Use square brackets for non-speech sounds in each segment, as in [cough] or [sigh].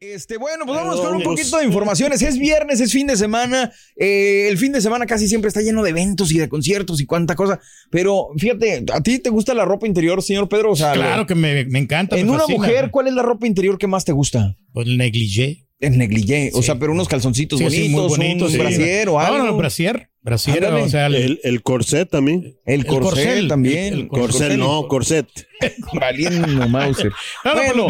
Este, bueno, pues vamos con un poquito de informaciones. Es viernes, es fin de semana. Eh, el fin de semana casi siempre está lleno de eventos y de conciertos y cuánta cosa. Pero fíjate, ¿a ti te gusta la ropa interior, señor Pedro? O sea, Claro que me, me encanta. en me una mujer, ¿cuál es la ropa interior que más te gusta? Pues el negligé. El negligé, o sea, pero unos calzoncitos Sí, sí, bonitos, muy bonitos, un sí. brasier o No, algo. no, brasier. Brasier, Ándale. o sea, el, El, el corset también. El corset corcel, también. el- Corset, no, corset. [laughs] Valiendo Mauser. No, no, pues los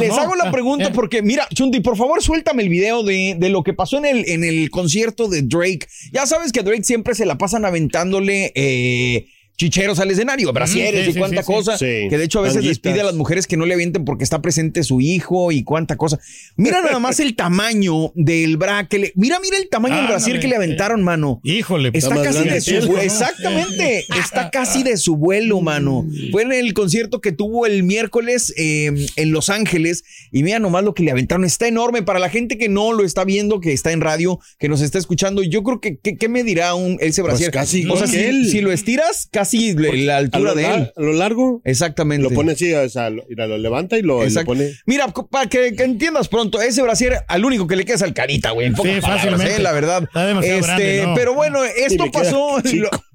les ¿no? hago la pregunta Eh. porque, mira, Chunti, por favor, suéltame el video de, de lo que pasó en el, en el concierto de Drake. Ya sabes que a Drake siempre se la pasan aventándole eh, chicheros al escenario, brasieres sí, y sí, cuánta sí, cosa. Sí, Que de hecho a veces les tanguitas. pide a las mujeres que no le avienten porque está presente su hijo y cuánta cosa. Mira nada más el tamaño del bra que le. Mira, mira el tamaño del Ándale, brasier que le aventaron, mano. Híjole, pues, Está casi de su vuelo. Exactamente. Está casi de su vuelo, mano. Fue en el concierto que tuvo el miércoles eh, en Los Ángeles. Y mira nomás lo que le aventaron. Está enorme. Para la gente que no lo está viendo, que está en radio, que nos está escuchando, yo creo que, ¿qué, qué me dirá un, ese brasier? casi o sea, si, si lo estiras, casi le- la A altura lo, de él. a lo largo, Exactamente. lo pone así, o sea, lo, mira, lo levanta y lo, y lo Exacto. pone. Mira, para que, que entiendas pronto, ese brasier al único que le queda es al carita, güey. Sí, palabras, fácilmente. eh, la verdad. Está demasiado grande, ¿no? Pero bueno, esto pasó. [laughs]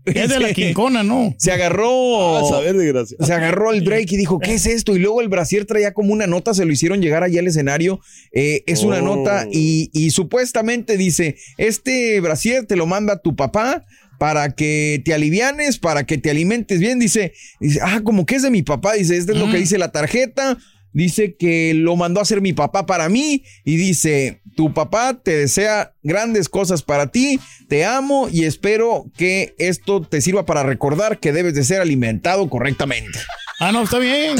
Es de la [laughs] quincona, ¿no? Se agarró. A saber. Se agarró el Drake y dijo, ¿qué es esto? Y luego el brasier traía como una nota, se lo hicieron llegar allá al escenario. Eh, es una Oh. nota y, y supuestamente dice, este brasier te lo manda tu papá para que te alivianes, para que te alimentes bien. Dice, dice ah, como que es de mi papá. Dice, este es lo que dice la tarjeta. Dice que lo mandó a hacer mi papá para mí y dice, tu papá te desea grandes cosas para ti, te amo y espero que esto te sirva para recordar que debes de ser alimentado correctamente. Ah, no, está bien.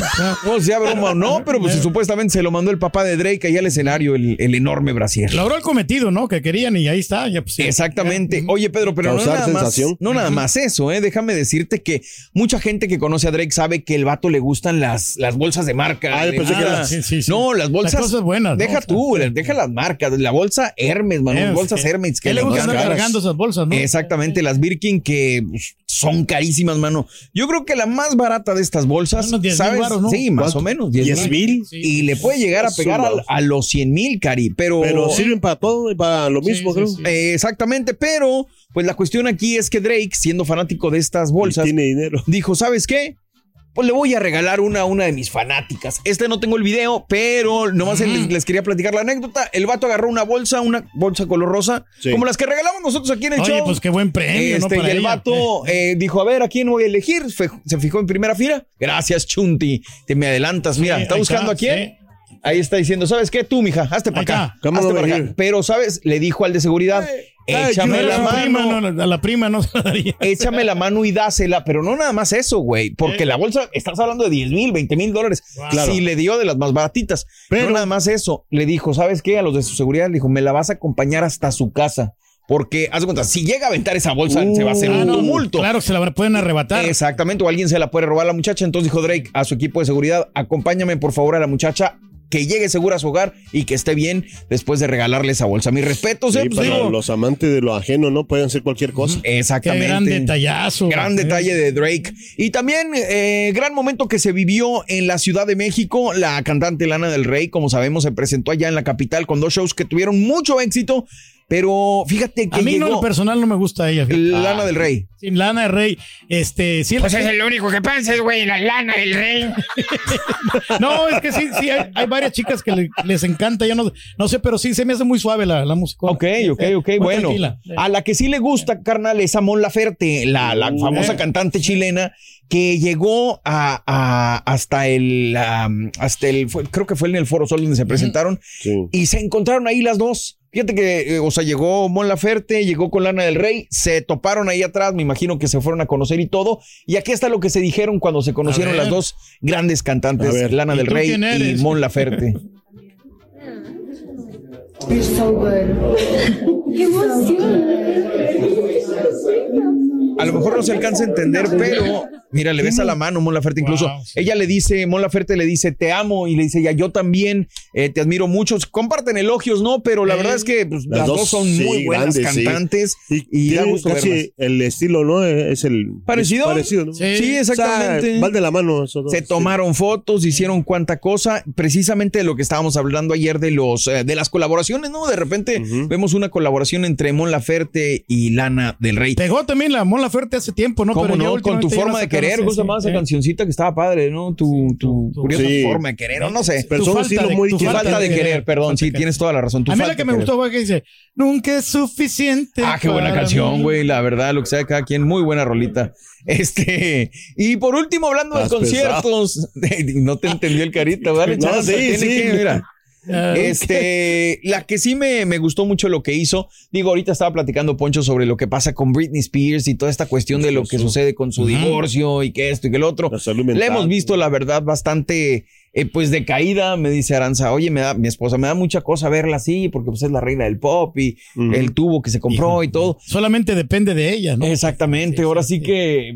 No sea broma o no, pero pues supuestamente se lo mandó el papá de Drake ahí al escenario, el, el enorme brasier. Logró el cometido, ¿no? Que querían y ahí está. Ya, pues, sí. Exactamente. Oye, Pedro, pero no nada, más, sensación. no nada más eso, ¿eh? Déjame decirte que mucha gente que conoce a Drake sabe que el vato le gustan las, las bolsas de marca. Ah, pensé que sí, sí, sí. No, las bolsas. Las cosas buenas, ¿no? Deja O sea, tú, deja las marcas. La bolsa Hermes, mano. Hermes, bolsas que- Hermes que ¿Qué le gusta encantan. andar cargando esas bolsas, no? Exactamente, las Birkin que pues, son carísimas, mano. Yo creo que la más barata de estas bolsas, Unos 10,000 ¿sabes? Sí, más ¿Cuánto? o menos. 10 ¿10 mil? Y le puede llegar a pegar a, a los 100 mil, Cari. Pero, Pero sirven para todo y para lo mismo, sí, creo. sí. Eh, exactamente, pero pues la cuestión aquí es que Drake, siendo fanático de estas bolsas, tiene dinero. dijo, ¿sabes qué? Pues le voy a regalar una a una de mis fanáticas. Este no tengo el video, pero nomás les, les quería platicar la anécdota. El vato agarró una bolsa, una bolsa color rosa, Sí. como las que regalamos nosotros aquí en el Oye, show. pues qué buen premio, ¿no? Este, Para y el ella. vato eh, dijo, a ver, ¿a quién voy a elegir? Fe- se fijó en primera fila. Gracias, Chunti. Te me adelantas. Mira, Sí, ¿está buscando está, a quién? sí. Ahí está diciendo, ¿sabes qué? Tú, mija, hazte para acá. hazte para acá. Pero, ¿sabes? Le dijo al de seguridad, échame Pero la a su prima, mano. no, a la prima no se la daría. [laughs] Échame la mano y dásela, pero no nada más eso, güey, porque la bolsa, estás hablando de 10 mil, 20 mil dólares. Claro. Si le dio de las más baratitas, pero no nada más eso, le dijo, ¿sabes qué? A los de su seguridad le dijo, me la vas a acompañar hasta su casa, porque, haz de cuenta, si llega a aventar esa bolsa, se va a hacer Ah, un no, tumulto. Claro, se la pueden arrebatar. Exactamente, o alguien se la puede robar a la muchacha. Entonces dijo Drake a su equipo de seguridad, acompáñame por favor a la muchacha que llegue segura a su hogar y que esté bien después de regalarle esa bolsa. Mis respetos, Sí, eh, pues, para digo, los amantes de lo ajeno, ¿no? Pueden hacer cualquier cosa. Qué Exactamente. gran detallazo. Gran Eh, detalle de Drake. Y también eh, gran momento que se vivió en la Ciudad de México. La cantante Lana del Rey, como sabemos, se presentó allá en la capital con dos shows que tuvieron mucho éxito. Pero fíjate que A mí no, lo personal no me gusta ella. fíjate. Lana del Rey. Sin lana de rey. Este, sí, Pues es el único que piensas, güey, la lana del rey. [laughs] No, es que sí, sí, hay, hay varias chicas que le- les encanta. Yo no, no sé, pero sí se me hace muy suave la, la música. Ok, ok, ok, Muy bueno. tranquila. A la que sí le gusta, carnal, es a Mon Laferte, la, la famosa eh. cantante chilena que llegó a, a- hasta el, hasta el, fue- creo que fue en el Foro Sol donde se presentaron Sí. y se encontraron ahí las dos. Fíjate que, eh, o sea, llegó Mon Laferte, llegó con Lana del Rey, se toparon ahí atrás, me imagino que se fueron a conocer y todo. Y aquí está lo que se dijeron cuando se conocieron las dos grandes cantantes, ver. Lana ¿Y del Rey y? Mon Laferte. [laughs] You're so good. ¡Qué A lo mejor no se alcanza a entender, pero mira, le besa la mano Mon Laferte. Incluso Wow, sí. ella le dice, Mon Laferte le dice, te amo. Y le dice, ya yo también eh, te admiro mucho. Comparten elogios, ¿no? Pero la Eh, verdad es que pues, las, las dos, dos, son sí, muy buenas grandes, sí. cantantes. Y, Y, da gusto casi verlas. el estilo, ¿no? Es el ¿Parecido? es parecido, ¿no? Sí. Sí, exactamente. O sea, van de la mano esos dos. Se tomaron fotos, hicieron cuanta cosa, precisamente de lo que estábamos hablando ayer de los eh, de las colaboraciones, ¿no? De repente vemos una colaboración entre Mon Laferte y Lana del Rey. Pegó también la Mon Laferte hace tiempo, ¿no? ¿Cómo Pero no? Con tu forma la de querer, sí, ¿cómo se sí, llamaba esa eh. cancioncita que estaba padre, ¿no? Tu, tu, tu- curiosa sí. forma de querer, o no sé. Pero Tu falta de- muy tu Tu distintos. falta de querer, querer, perdón, falta sí, querer. tienes toda la razón. Tu A mí la falta que me gustó fue que dice, nunca es suficiente. Ah, qué buena canción, mí". güey, la verdad, lo que sea de cada quien, muy buena rolita. Este, y por último, hablando de conciertos, [laughs] no te entendió el carita, dale, No, sí, sí. mira. Ah, Este, la que sí me, me gustó mucho lo que hizo, digo, ahorita estaba platicando Poncho sobre lo que pasa con Britney Spears y toda esta cuestión de lo que sucede con su divorcio y que esto y que el otro. La salud Le hemos visto, la verdad, bastante, eh, pues, decaída, me dice Aranza. Oye, me da, mi esposa, me da mucha cosa verla así, porque pues es la reina del pop y el tubo que se compró y todo. Solamente depende de ella, ¿no? Exactamente, Sí, ahora sí. que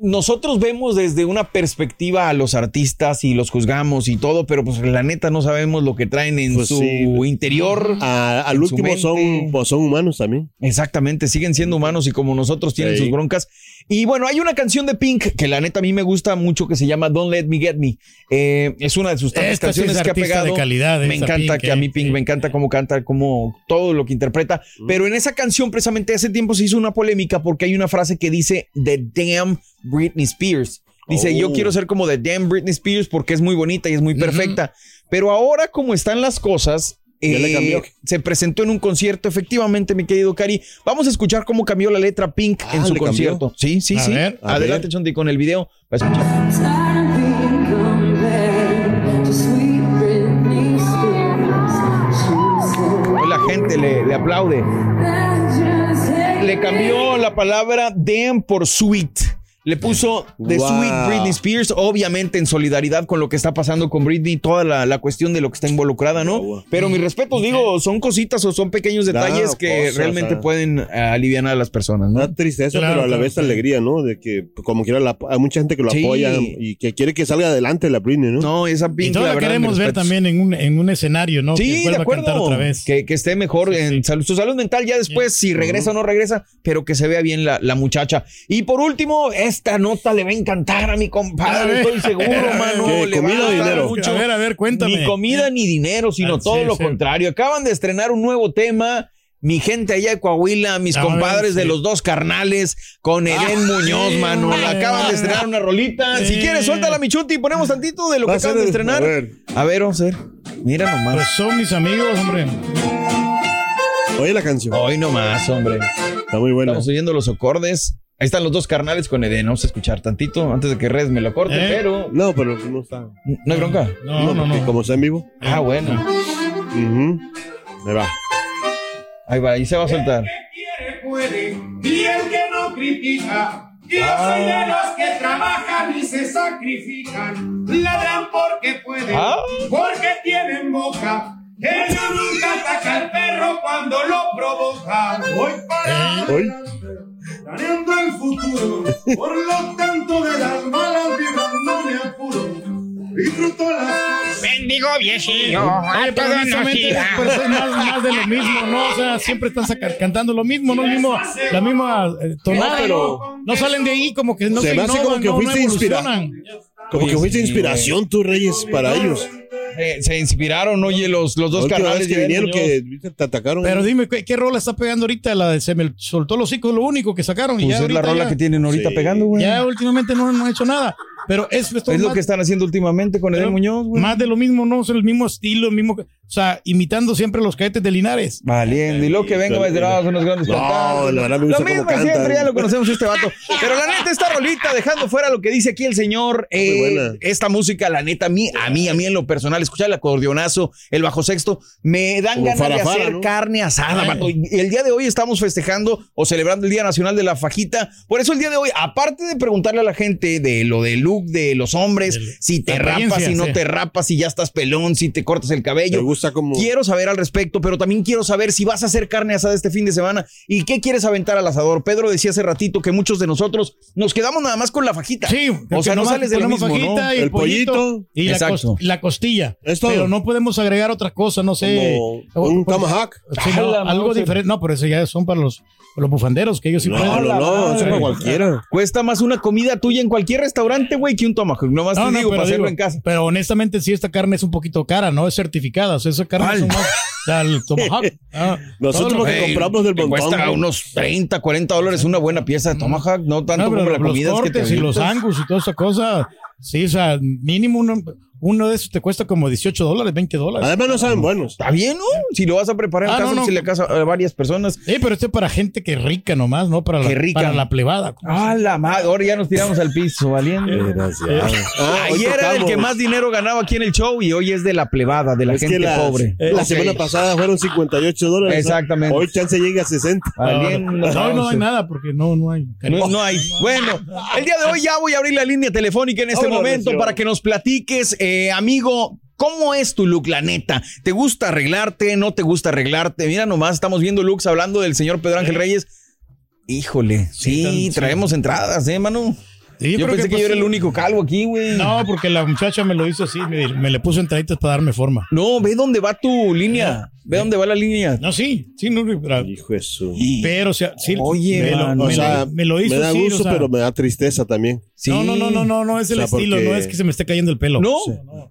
nosotros vemos desde una perspectiva a los artistas y los juzgamos y todo, pero pues la neta no sabemos lo que traen en Pues su sí. interior. A- al último son, pues son humanos también. Exactamente, siguen siendo humanos y como nosotros tienen Sí. sus broncas. Y bueno, hay una canción de Pink que la neta a mí me gusta mucho que se llama Don't Let Me Get Me. Eh, es una de sus tantas Esta sí es canciones que ha pegado. de calidad, me encanta Pink, que a mí eh, Pink me encanta cómo canta, cómo todo lo que interpreta. Pero en esa canción precisamente hace tiempo se hizo una polémica porque hay una frase que dice The Damn Britney Spears. Dice, Oh. yo quiero ser como The Damn Britney Spears porque es muy bonita y es muy perfecta. Pero ahora como están las cosas, eh, se presentó en un concierto, efectivamente, mi querido Cari. Vamos a escuchar cómo cambió la letra Pink Ah, en su concierto. Sí, sí, A sí. ver, Adelante, ver. Chonti, con el video. Va a escuchar. La gente le, le aplaude. Le cambió la palabra damn por sweet. Le puso The Wow. Sweet Britney Spears, obviamente en solidaridad con lo que está pasando con Britney, toda la, la cuestión de lo que está involucrada, ¿no? Wow. Pero mi respeto, digo, son cositas o son pequeños detalles que cosas, realmente pueden aliviar a las personas, ¿no? Da tristeza, Claro, pero a la vez sí. alegría, ¿no? De que, como quiera, la- hay mucha gente que lo Sí. apoya y que quiere que salga adelante la Britney, ¿no? No, esa Y Pink, todos la verdad, queremos ver también en un, en un escenario, ¿no? que Sí, de vuelva a acuerdo. cantar otra vez. Que, que esté mejor en salud- su salud mental ya después, si regresa o no regresa, pero que se vea bien la, la muchacha. Y por último, esta nota le va a encantar a mi A compadre, estoy seguro, [laughs] mano. ¿Qué, le va comida a o gustar dinero? mucho. A ver, a ver, cuéntame. Ni comida ni dinero, sino Ah, todo sí, lo sí. contrario. Acaban de estrenar un nuevo tema. Mi gente allá de Coahuila, mis A compadres ver, de los dos carnales, con Eden Muñoz, sí, mano. Acaban de estrenar una rolita. Si quieres, suéltala, mi chuti, y ponemos tantito de lo que Va a acaban de estrenar. a ver. A ver, vamos a ver. Mira nomás. Pues son mis amigos, hombre. Oye la canción. Hoy nomás, hombre. Está muy buena. Estamos oyendo los acordes. Ahí están los dos carnales con Eden. Vamos a escuchar tantito antes de que Red me lo corte, ¿Eh? pero No, pero no está. no hay bronca. No, no, porque no. Como está en vivo. Ah, bueno. Ujú. Me va. Ahí va, ahí se va a soltar. quiere puede y el que no critica. Yo soy de los que trabajan y se sacrifican. Ladran porque pueden, Ah. porque tienen boca. Ellos nunca ataca al perro cuando lo provoca. Voy para Hoy. Planeando el futuro. Por lo tanto, de las malas vibras no me apuro. Disfruto las. Bendigo viejillo, Oye, a pero todos nos honestamente, tira. pues es más, más de lo mismo, ¿no? O sea, siempre están cantando lo mismo, ¿no? El mismo, la misma eh, tonada, No, pero- ¿no? No salen de ahí como que no Se se, me hace innovan, como que no, no fuiste inspira- evolucionan. Como Oye, que fuiste sí, inspiración tú, Reyes, para ellos. Se, se inspiraron, oye, los, los dos vez que vinieron que te atacaron. Pero dime, ¿qué, qué rola está pegando ahorita? La de Se me soltó los hocico, lo único que sacaron. y Pues ya es la ahorita rola ya- que tienen ahorita Sí. pegando, güey. Ya últimamente no, no han hecho nada. Pero es, esto Es lo más- que están haciendo últimamente con Edel Muñoz, güey. Más de lo mismo, no, es el mismo estilo, el mismo, o sea, imitando siempre los cadetes de Linares. Valiendo. Y luego que venga Híjole. Valderrama, son unos grandes No, cantantes. la verdad me Lo mismo cómo siempre, ya lo conocemos este vato. Pero la neta, esta rolita, dejando fuera lo que dice aquí el señor, eh, buena. esta música, la neta, a mí, a mí, a mí en lo personal, escuchar el acordeonazo, el bajo sexto, me dan Como ganas de farafara, hacer ¿no? carne asada, Ay. vato. Y el día de hoy estamos festejando o celebrando el Día Nacional de la Fajita. Por eso el día de hoy, aparte de preguntarle a la gente de lo del look de los hombres, El- si te rapas, si no sí. te rapas, si ya estás pelón, si te cortas el cabello. Me gusta como. Quiero saber al respecto, pero también quiero saber si vas a hacer carne asada este fin de semana y qué quieres aventar al asador. Pedro decía hace ratito que muchos de nosotros nos quedamos nada más con la fajita. Sí, o sea, no sales de lo mismo, ¿no? fajita y El pollito, pollito. y la, Exacto. cos- la costilla. Es todo. Pero no podemos agregar otra cosa, no sé. Como un Pues, tomahawk. sí, no, Ah, algo diferente. No, pero eso ya son para los, para los bufanderos, que ellos sí No, pueden. no, no, eso para cualquiera. Cuesta más una comida tuya en cualquier restaurante, güey, que un tomahawk. Nomás No, te no, digo, pero para hacerlo digo, en casa. Pero honestamente, sí, esta carne es un poquito cara, ¿no? Es certificada. O sea, esa carne ¿Cuál? son más. o sea, el tomahawk. ah, Nosotros lo- que compramos del montón. cuesta güey. unos 30, 40 dólares una buena pieza de tomahawk, no tanto No, como la los comida que te cortes y los angus y toda esa cosa. Sí, o sea, mínimo uno, uno de esos te cuesta como 18 dólares, 20 dólares. Además, no saben buenos. Está bien, ¿no? Si lo vas a preparar en Ah, casa, no, no. si le casa a varias personas. Sí, pero este es para gente que rica nomás, no para la, rica. para la plebada. Ah, la madre, ahora ya nos tiramos al piso, valiendo. Ah, hoy Ayer era el que más dinero ganaba aquí en el show y hoy es de la plebada, de la Es que gente las- pobre. La Ok. semana pasada fueron 58 dólares. ¿no? Exactamente. Hoy chance llega a 60. Valiendo, No, no, no, hay nada porque no, no hay. No, no hay. Bueno, el día de hoy ya voy a abrir la línea telefónica en este momento para que nos platiques, eh, amigo. ¿Cómo es tu look, la neta? ¿Te gusta arreglarte? ¿No te gusta arreglarte? Mira nomás, estamos viendo looks hablando del señor Pedro Ángel Reyes. Híjole, sí, tan- sí. traemos entradas, ¿eh, Manu? Sí, yo pensé que, pues, yo era el único calvo aquí, güey. No, porque la muchacha me lo hizo así, me, me le puso entraditas para darme forma. No, ve dónde va tu línea. Ve dónde va la línea. No, sí, sí, no, pero, Hijo de su. pero o sea, sí, Oye, me, lo, mano. me O sea, me lo hizo me da sí, gusto, o sea, pero me da tristeza también. Sí. No, no, no, no, no, no es el O sea, estilo, porque- no es que se me esté cayendo el pelo. No,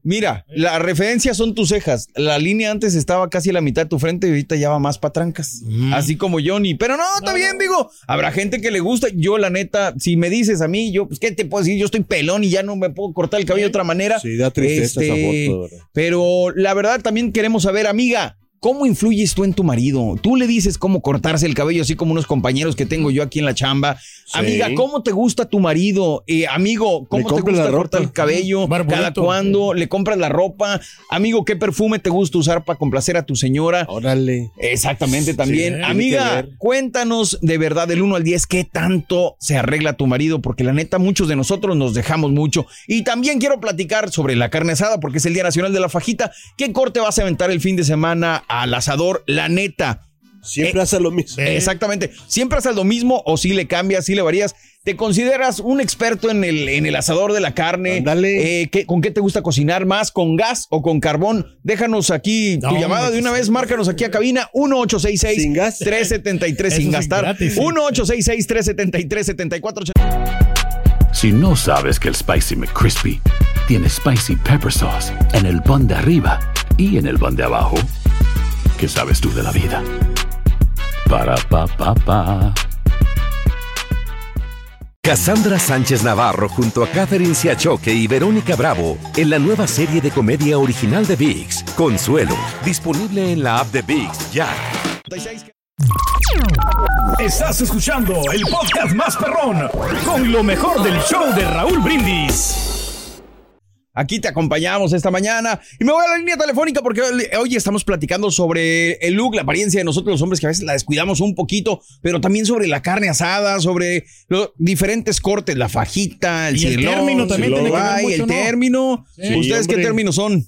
mira, la referencia son tus cejas. La línea antes estaba casi a la mitad de tu frente y ahorita ya va más para trancas. Mm. Así como Johnny. Pero no, está bien, digo. Habrá gente que le gusta. Yo, la neta, si me dices a mí, yo, pues, ¿qué te puedo decir? Yo estoy pelón y ya no me puedo cortar el cabello de otra manera. Sí, da tristeza esa Este, foto, ¿verdad? Pero la verdad también queremos saber, amiga, ¿cómo influyes tú en tu marido? Tú le dices cómo cortarse el cabello, así como unos compañeros que tengo yo aquí en la chamba. Amiga, ¿cómo te gusta tu marido? Eh, amigo, ¿cómo te gusta cortar el cabello? ¿Cada cuándo? ¿Le compras la ropa? Amigo, ¿qué perfume te gusta usar para complacer a tu señora? Órale. Exactamente, también. Amiga, cuéntanos de verdad del 1 al 10 qué tanto se arregla tu marido, porque la neta muchos de nosotros nos dejamos mucho. Y también quiero platicar sobre la carne asada, porque es el Día Nacional de la Fajita. ¿Qué corte vas a aventar el fin de semana al asador? La neta. Siempre Eh, hace lo mismo. Exactamente. ¿Siempre haces lo mismo o si le cambias, si le varías? ¿Te consideras un experto en el, en el asador de la carne? Ándale. Eh, ¿qué- ¿Con qué te gusta cocinar más? ¿Con gas o con carbón? Déjanos aquí tu No, llamada de una vez. Márcanos aquí a cabina 1866 Sin gas. 373 Eso sin gastar. gratis, sí. 1866 373 74 Si no sabes que el Spicy McCrispy tiene Spicy Pepper Sauce en el pan de arriba y en el pan de abajo, ¿qué sabes tú de la vida? Para, pa, pa, pa. Cassandra Sánchez Navarro junto a Catherine Siachoque y Verónica Bravo en la nueva serie de comedia original de VIX, Consuelo, disponible en la app de VIX ya. Estás escuchando el podcast más perrón con lo mejor del show de Raúl Brindis. Aquí te acompañamos esta mañana y me voy a la línea telefónica porque hoy- estamos platicando sobre el look, la apariencia de nosotros los hombres que a veces la descuidamos un poquito, pero también sobre la carne asada, sobre los diferentes cortes, la fajita, el Y el término también el tiene que ver mucho, el ¿no? término. Sí, ¿Ustedes qué términos son?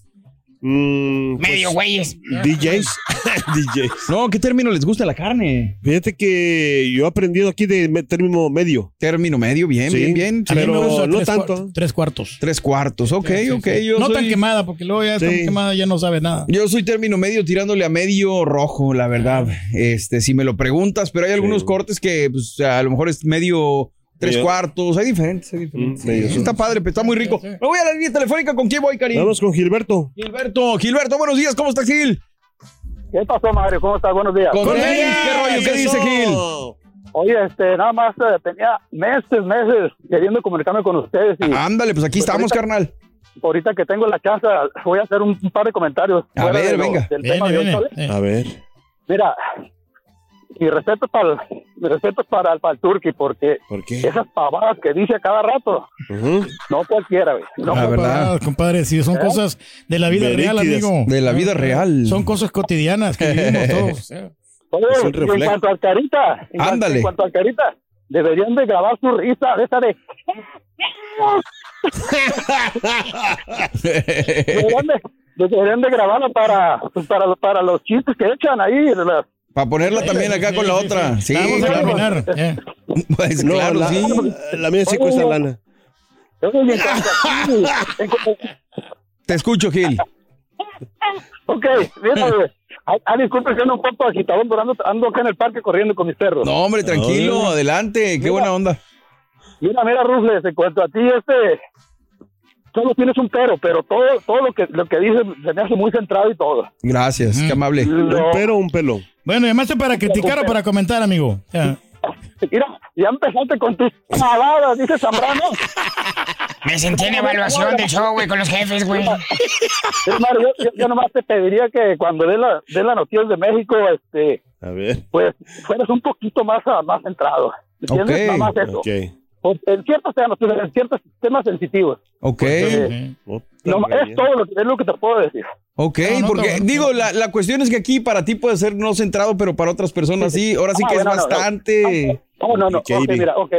Mm, pues, Medio güeyes. DJs. [laughs] DJs. No, ¿qué término les gusta la carne? Fíjate que yo he aprendido aquí de me- término medio. Término medio, bien, Sí. bien, bien. A mí Pero me gusta no tres tanto. tres cuartos. Tres cuartos, ok, Sí, sí, ok. sí. Yo no soy, tan quemada, porque luego ya tan Sí. quemada ya no sabe nada. Yo soy término medio tirándole a medio rojo, la verdad. Este, si me lo preguntas, pero hay algunos Sí. cortes que pues, a lo mejor es medio tres cuartos, hay diferentes, hay diferentes. Mm, Sí, son. está padre, pero está muy rico. Me voy a la línea telefónica, ¿con quién voy, Karim? Vamos con Gilberto. Gilberto, Gilberto, buenos días, ¿cómo estás, Gil? ¿Qué pasó, Mario? ¿Cómo estás? Buenos días. Con tenis, ¿qué rollo? ¿Qué dice Gil? Oye, este, nada más eh, tenía meses, meses queriendo comunicarme con ustedes. Y, Ándale, pues aquí estamos, ahorita- carnal. Ahorita que tengo la chance, voy a hacer un, un par de comentarios. A ver, de lo- venga. del Viene, tema de hoy, viene. ¿sabes? Eh. A ver. Mira, mi respeto para el, mi respeto para el, para el Turqui, porque ¿Por qué? esas pavadas que dice a cada rato, no cualquiera, güey. No La verdad. Compadre, sí, son cosas de la vida real, amigo. De la vida real. Son cosas cotidianas que vivimos [laughs] todos. Oye, en cuanto al Carita, en cuanto- Ándale. en cuanto al Carita, deberían de grabar su risa de esa de... [laughs] deberían, de, deberían de grabarla para, pues, para, para los chistes que echan ahí. las- Para ponerla también acá con la otra. Sí, Vamos a claro. caminar. eh. [laughs] Pues No, claro, la, sí. la mía sí cuesta lana. Oye, y en cuanto a- en cu- Te escucho, Gil. ok, mira, güey. Ah, ah, disculpe que ando un poco agitado, pero ando, ando acá en el parque corriendo con mis perros. No, hombre, tranquilo, Ay. adelante. Qué buena onda. Mira, mira, Rufles, en cuanto a ti, este, solo tienes un pero, pero todo, todo lo que, lo que dices se me hace muy centrado y todo. Gracias, qué amable. ¿Un pero o un pelo? Bueno, ¿llamaste para criticar o para comentar, amigo? Ya. [laughs] mira, ya empezaste con tus pavadas, dice Zambrano. [laughs] Me sentí en evaluación del show, güey, con los jefes, güey. Hermano, yo, yo, yo nomás te pediría que cuando dé la, dé la noticia de México, este, A ver. pues fueras un poquito más, más centrado. ¿Entiendes? Nada más eso. Ok. Porque en ciertos temas, en ciertos temas sensitivos. Ok, Eh, no, mañana. es todo lo que, es lo que te puedo decir. ok, No, no, porque no, no. digo, la, la cuestión es que aquí para ti puede ser no centrado, pero para otras personas sí. Ahora sí Ah, que es bueno, no, no. bastante. No, no, no. Ok, Ok, Ivy. mira, ok.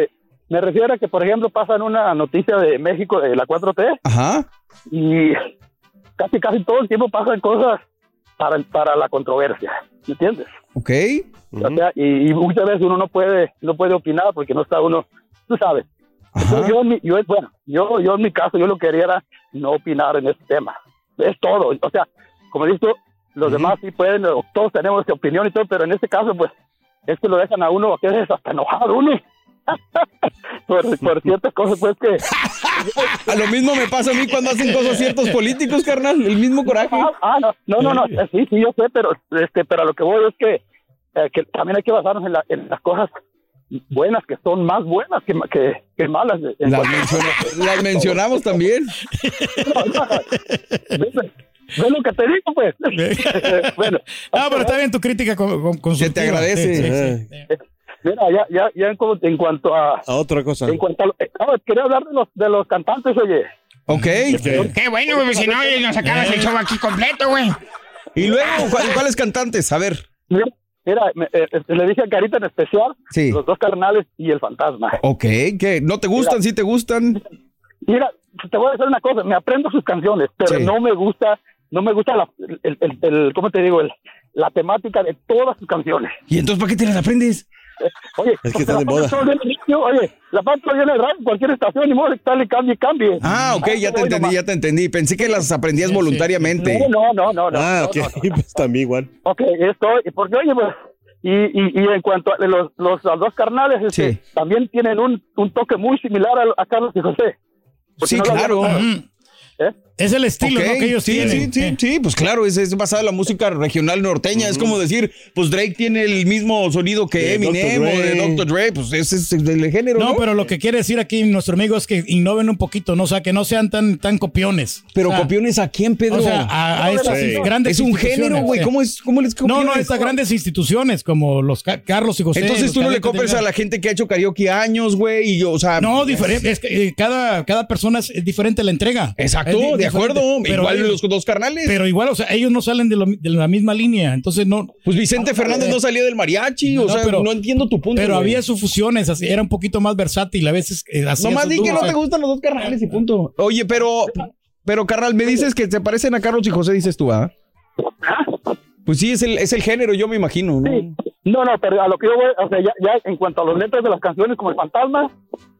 Me refiero a que, por ejemplo, pasan una noticia de México de la 4T Ajá. y casi, casi todo el tiempo pasan cosas para, para la controversia. ¿Me entiendes? Ok. O sea, y, y muchas veces uno no puede, no puede opinar porque no está uno, tú sabes. Yo, en mi- yo, bueno, yo, yo en mi caso, yo lo que quería era no opinar en este tema. Es todo. O sea, como he dicho, los demás sí pueden, todos tenemos opinión y todo, pero en este caso, pues, es que lo dejan a uno, a veces hasta enojado uno. [laughs] por, por ciertas cosas, pues, que... [laughs] A lo mismo me pasa a mí cuando hacen cosas ciertos políticos, carnal. El mismo coraje. Ah, ah, no, no, no, no, sí, sí, yo sé, pero, este, pero a lo que voy es que, eh, que también hay que basarnos en, la- en las cosas buenas, que son más buenas que, que, que malas. En Las, menciona- las mencionamos también. [laughs] ¿Ves? ¿Ves lo que te digo, pues? [laughs] bueno, Ah, pero está bien tu crítica con, con, con Se te agradece. mira, ya, ya, ya en, en cuanto a... A otra cosa. En cuanto a eh, no, quería hablar de los, de los cantantes, oye. Ok. Qué bueno, güey, si no, nos acabas el show aquí completo, güey. Y luego, ¿cuál- ¿cuáles cantantes? A ver. Mira, mira, me- eh, eh, le dije a Carita en especial, Sí. los dos carnales y el fantasma. Ok, ¿qué? ¿No te gustan? ¿Sí te gustan? Mira, te voy a decir una cosa, me aprendo sus canciones, pero Sí. no me gusta, no me gusta la, el, el, el- ¿cómo te digo? El, la temática de todas sus canciones. ¿Y entonces para qué te las aprendes? Oye, Es que están de moda. Oye, la en el radio, cualquier estación, y modo de que tal y cambie, cambie. Ah, ok, ya te entendí, ya te entendí. Pensé que las aprendías voluntariamente. No, no, no, no. Ah, no, ok. no, no. Pues también igual. Ok, esto, porque oye, pues, y, y, y en cuanto a los, los, los dos carnales, este, Sí. también tienen un, un toque muy similar a, a Carlos y José. Sí, no claro. ¿Eh? Es el estilo ¿no? que ellos sí, tienen. Sí, sí, sí, pues claro, es, es basada en la música regional norteña. Es como decir, pues Drake tiene el mismo sonido que De Eminem Dr. o de. Dr. Dre, pues ese es el género, ¿no? No, pero lo que quiere decir aquí nuestro amigo es que innoven un poquito, ¿no? O sea, que no sean tan, tan copiones. Pero O sea, copiones a quién, Pedro? O sea, a, a estas Sí. grandes es un género, güey. ¿Cómo es? ¿Cómo les No, no, copiones? estas grandes instituciones como los Ca- Carlos y José. Entonces tú no le del a la gente que ha hecho karaoke años, güey, y yo, o sea... No, diferente. Es que eh, cada, cada persona es, diferente la entrega. Exacto, de. Acuerdo. Pero Igual ellos- los dos carnales. Pero igual, o sea, ellos no salen de, lo- de la misma línea. Entonces no. pues Vicente Fernández no salía del mariachi, o sea, pero- no entiendo tu punto. Pero güey. había sus fusiones, así, era un poquito más versátil. A veces eh, Nomás di que no o te gustan los dos carnales y punto. Oye, pero, pero carnal, me dices que te parecen a Carlos y José, dices tú, ¿ah? Pues sí, es el, es el género, yo me imagino, ¿no? Sí. No, no, pero a lo que yo voy, o sea, ya, ya en cuanto a los letras de las canciones como El Fantasma,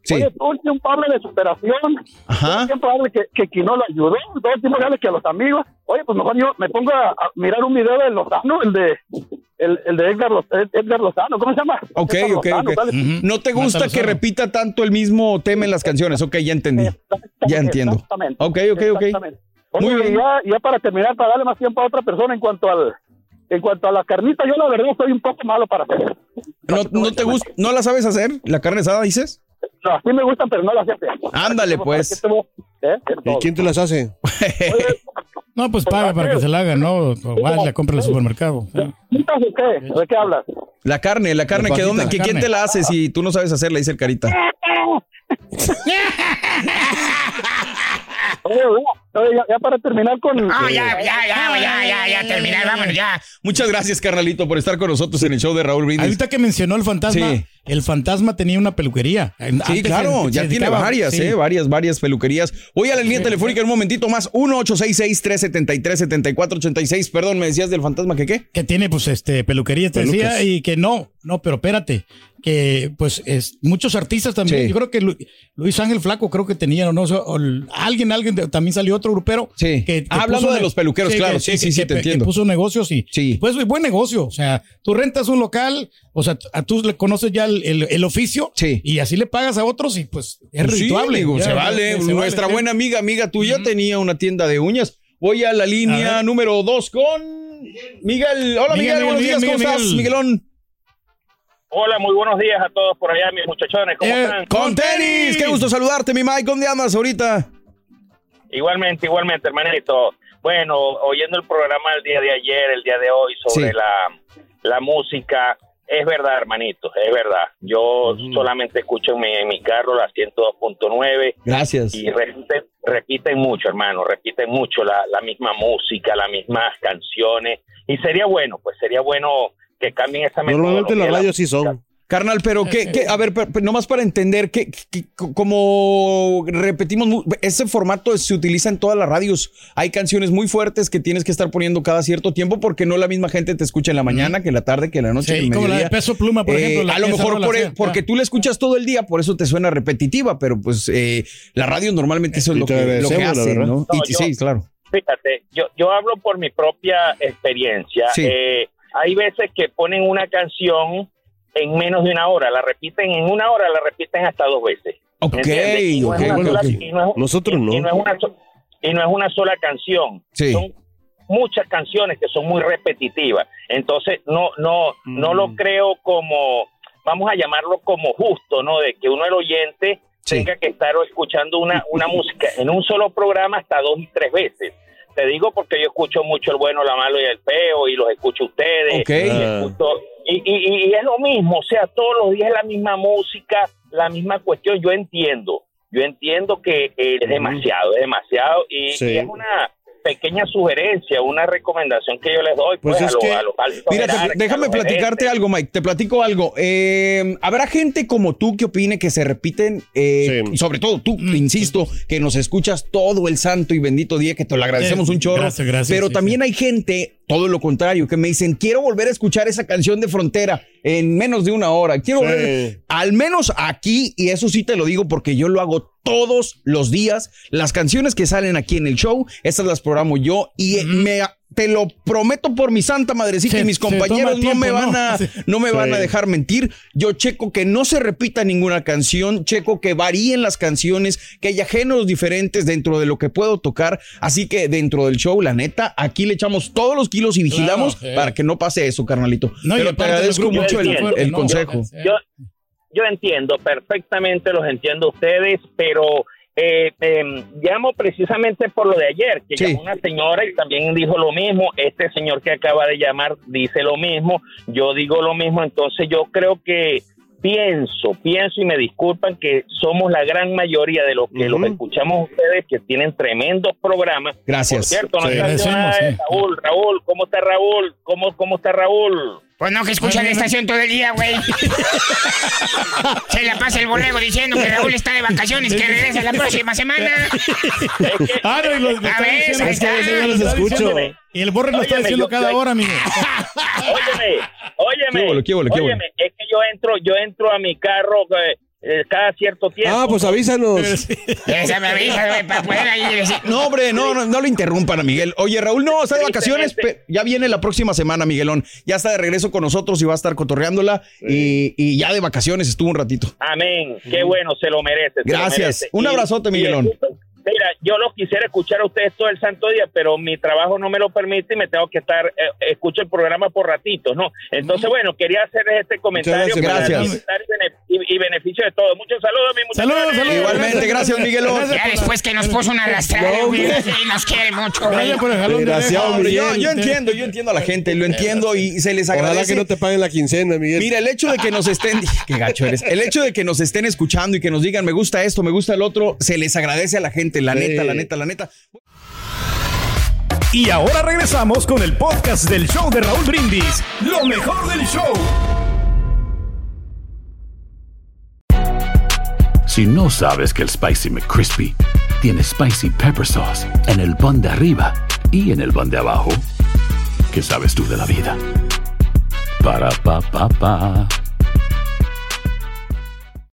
Sí. oye, todo el tiempo habla de superación, Ajá. tiempo habla que, que quien no lo ayudó, todo el tiempo habla que a los amigos, oye, pues mejor yo me pongo a, a mirar un video de Lozano, el de, el, el de Edgar, Lo- Edgar Lozano, ¿cómo se llama? Ok, Edgar ok, Lozano, ok. ¿cuál es? No te gusta que repita tanto el mismo tema en las canciones. Ok, ya entendí. Ya entiendo. Exactamente. Ok, ok, ok. Exactamente. Oye, Muy bien. Ya, ya para terminar, para darle más tiempo a otra persona en cuanto al en cuanto a la carnita, yo la verdad soy un poco malo para hacer. ¿No, no te gusta? ¿No la sabes hacer? ¿La carne asada, dices? No, sí me gustan, pero no las hace. Ándale, pues. ¿Eh? ¿Y quién te las hace? [laughs] No, pues paga para que se la haga, ¿no? O vaya, compra en el supermercado. ¿De qué hablas? La carne, la carne. La que dónde, que La ¿Quién te la hace si tú no sabes hacerla? Dice el carita. [laughs] Oye, ya, ya para terminar con... Ah, ya, ya, ya, ya, ya, ya, terminar, vámonos, ya. Muchas gracias, carnalito, por estar con nosotros en el show de Raúl Brindis. Ahorita que mencionó el fantasma, Sí. el fantasma tenía una peluquería. Sí, Antes claro, se- ya se tiene dedicaba- varias, sí. eh, varias, varias peluquerías. Voy a la línea telefónica en un momentito más, 1-866-373-7486. Perdón, me decías del fantasma que qué? Que tiene, pues, este, peluquería, te decía, Pelucas. y que no, no, pero espérate, que, pues, es, muchos artistas también, Sí. yo creo que Lu- Luis Ángel Flaco creo que tenía, o no, o el- alguien, alguien, de- también salió otro grupero. Sí. Que, que Ah, hablando de los peluqueros, claro, sí, sí, sí, te entiendo. Que puso negocios y, Sí. pues, buen negocio, o sea, tú rentas un local, o sea, a tú le conoces ya el, el- el oficio, Sí. y así le pagas a otros y, pues, es Sí, rituable. ya, se vale. se Nuestra vale, buena amiga, amiga tuya, tenía una tienda de uñas. Voy a la línea A número dos con Miguel. Hola, Miguel, Miguel, Miguel, buenos días, Miguel, ¿cómo estás, Miguel. Miguelón? Hola, muy buenos días a todos por allá, mis muchachones. ¿Cómo Eh, están? Con tenis, qué gusto saludarte, mi Mike. ¿Dónde andas ahorita? Igualmente, igualmente, hermanito. Bueno, oyendo el programa el día de ayer, el día de hoy, sobre Sí. la, la música, es verdad, hermanito, es verdad. Yo solamente escucho en mi, en mi carro la 102.9 Gracias. y repiten, repiten mucho, hermano, repiten mucho la, la misma música, las mismas canciones. Y sería bueno, pues sería bueno que cambien esa Normalmente las radios sí son. Carnal, pero que, que- a ver, pero- pero nomás para entender que, como repetimos, ese formato se utiliza en todas las radios. Hay canciones muy fuertes que tienes que estar poniendo cada cierto tiempo porque no la misma gente te escucha en la mañana, que en la tarde, que en la noche, Sí, que como la de. Peso Pluma, por Eh, ejemplo, la a lo mejor por- hacía. porque Ah. tú la escuchas todo el día, por eso te suena repetitiva, pero pues eh, la radio normalmente eso es lo que, lo que hace. ¿no? No, Y sí, claro. Fíjate, yo, yo hablo por mi propia experiencia. Sí. Eh, hay veces que ponen una canción en menos de una hora, la repiten en una hora, la repiten hasta dos veces. Ok, ¿Entiendes? Y no sola- y no es- Nosotros y- y no. no es una y no es una sola canción. Sí. Son muchas canciones que son muy repetitivas. Entonces, no, no, no Mm. lo creo como, vamos a llamarlo como justo, ¿no? De que uno, el oyente, Sí. tenga que estar escuchando una, una [laughs] música en un solo programa hasta dos y tres veces. Te digo porque yo escucho mucho el bueno, la malo y el feo y los escucho ustedes. Y, Ah. escucho- y, y- y es lo mismo, o sea, todos los días es la misma música, la misma cuestión. Yo entiendo, yo entiendo que eh, es demasiado, es demasiado y, Sí. y es una pequeña sugerencia, una recomendación que yo les doy pues, Pues a, es los, que- a altos Mira, te- a déjame platicarte algo, Mike. Te platico algo. Eh, Habrá gente como tú que opine que se repiten, eh, Sí. y sobre todo tú, Mm. insisto, que nos escuchas todo el santo y bendito día, que te lo agradecemos Eh, un chorro. gracias, gracias, pero sí, también hay gente, todo lo contrario, que me dicen, quiero volver a escuchar esa canción de Frontera en menos de una hora. Quiero Sí. volver, al menos aquí, y eso sí te lo digo porque yo lo hago todos los días. Las canciones que salen aquí en el show, esas las programo yo y eh, me te lo prometo por mi santa madrecita Se- y mis compañeros no me van a no me van a dejar mentir. Yo checo que no se repita ninguna canción, checo que varíen las canciones, que haya géneros diferentes dentro de lo que puedo tocar. Así que dentro del show, la neta, aquí le echamos todos los kilos y vigilamos Claro, sí. para que no pase eso, carnalito. No, Pero te agradezco mucho el, consejo. Yo, yo entiendo perfectamente, los entiendo ustedes, pero eh, em, llamo precisamente por lo de ayer, que Sí. llamó una señora y también dijo lo mismo, este señor que acaba de llamar dice lo mismo, yo digo lo mismo, entonces yo creo que pienso, pienso y me disculpan que somos la gran mayoría de los que los escuchamos ustedes que tienen tremendos programas. Gracias. Por cierto, no Sí. sí. Raúl, Raúl, ¿cómo está Raúl? ¿Cómo, cómo está Raúl? Pues no, que escucha la estación todo el día, güey. [laughs] Se la pasa el borrego diciendo que Raúl está de vacaciones, que regresa la próxima semana. Ah, no, y lo, lo A ver. Es que yo los escucho. Y el borre lo está diciendo yo- cada yo- hora, amigo. [laughs] Óyeme, óyeme, ¿Qué óyeme, es que yo entro, yo entro a mi carro, eh, eh, cada cierto tiempo. Ah, pues avísanos. [laughs] Esa me avisa, güey, para poder ahí decir. No, hombre, no, no, no lo interrumpan a Miguel. Oye, Raúl, no, está de vacaciones, pe- ya viene la próxima semana, Miguelón. Ya está de regreso con nosotros y va a estar cotorreándola. Y, y ya de vacaciones estuvo un ratito. Amén. Qué bueno, se lo merece. se lo Gracias. merece. Un Y- abrazote, y Miguelón. Mira, yo los quisiera escuchar a ustedes todo el santo día, pero mi trabajo no me lo permite y me tengo que estar, eh, escucho el programa por ratitos, ¿no? Entonces, bueno, quería hacerles este comentario Muchas para gracias. disfrutar y bene- y, y beneficio de todos. Muchos saludos, mi muchachos. Igualmente, gracias, Miguelón. Ya después que nos puso una arrastrada, No, güey, güey. sí, nos quiere mucho, güey. No, hombre, yo, yo entiendo, yo entiendo a la gente, lo entiendo y se les agradece. Ojalá que no te paguen la quincena, Miguel. Mira, el hecho de que nos estén, [laughs] qué gacho eres, el hecho de que nos estén escuchando y que nos digan me gusta esto, me gusta el otro, se les agradece a la gente, la Sí. neta, la neta, la neta. Y ahora regresamos con el podcast del show de Raúl Brindis. Lo mejor del show. Si no sabes que el Spicy McCrispy tiene Spicy Pepper Sauce en el pan de arriba y en el pan de abajo, ¿qué sabes tú de la vida? Para, pa, pa, pa.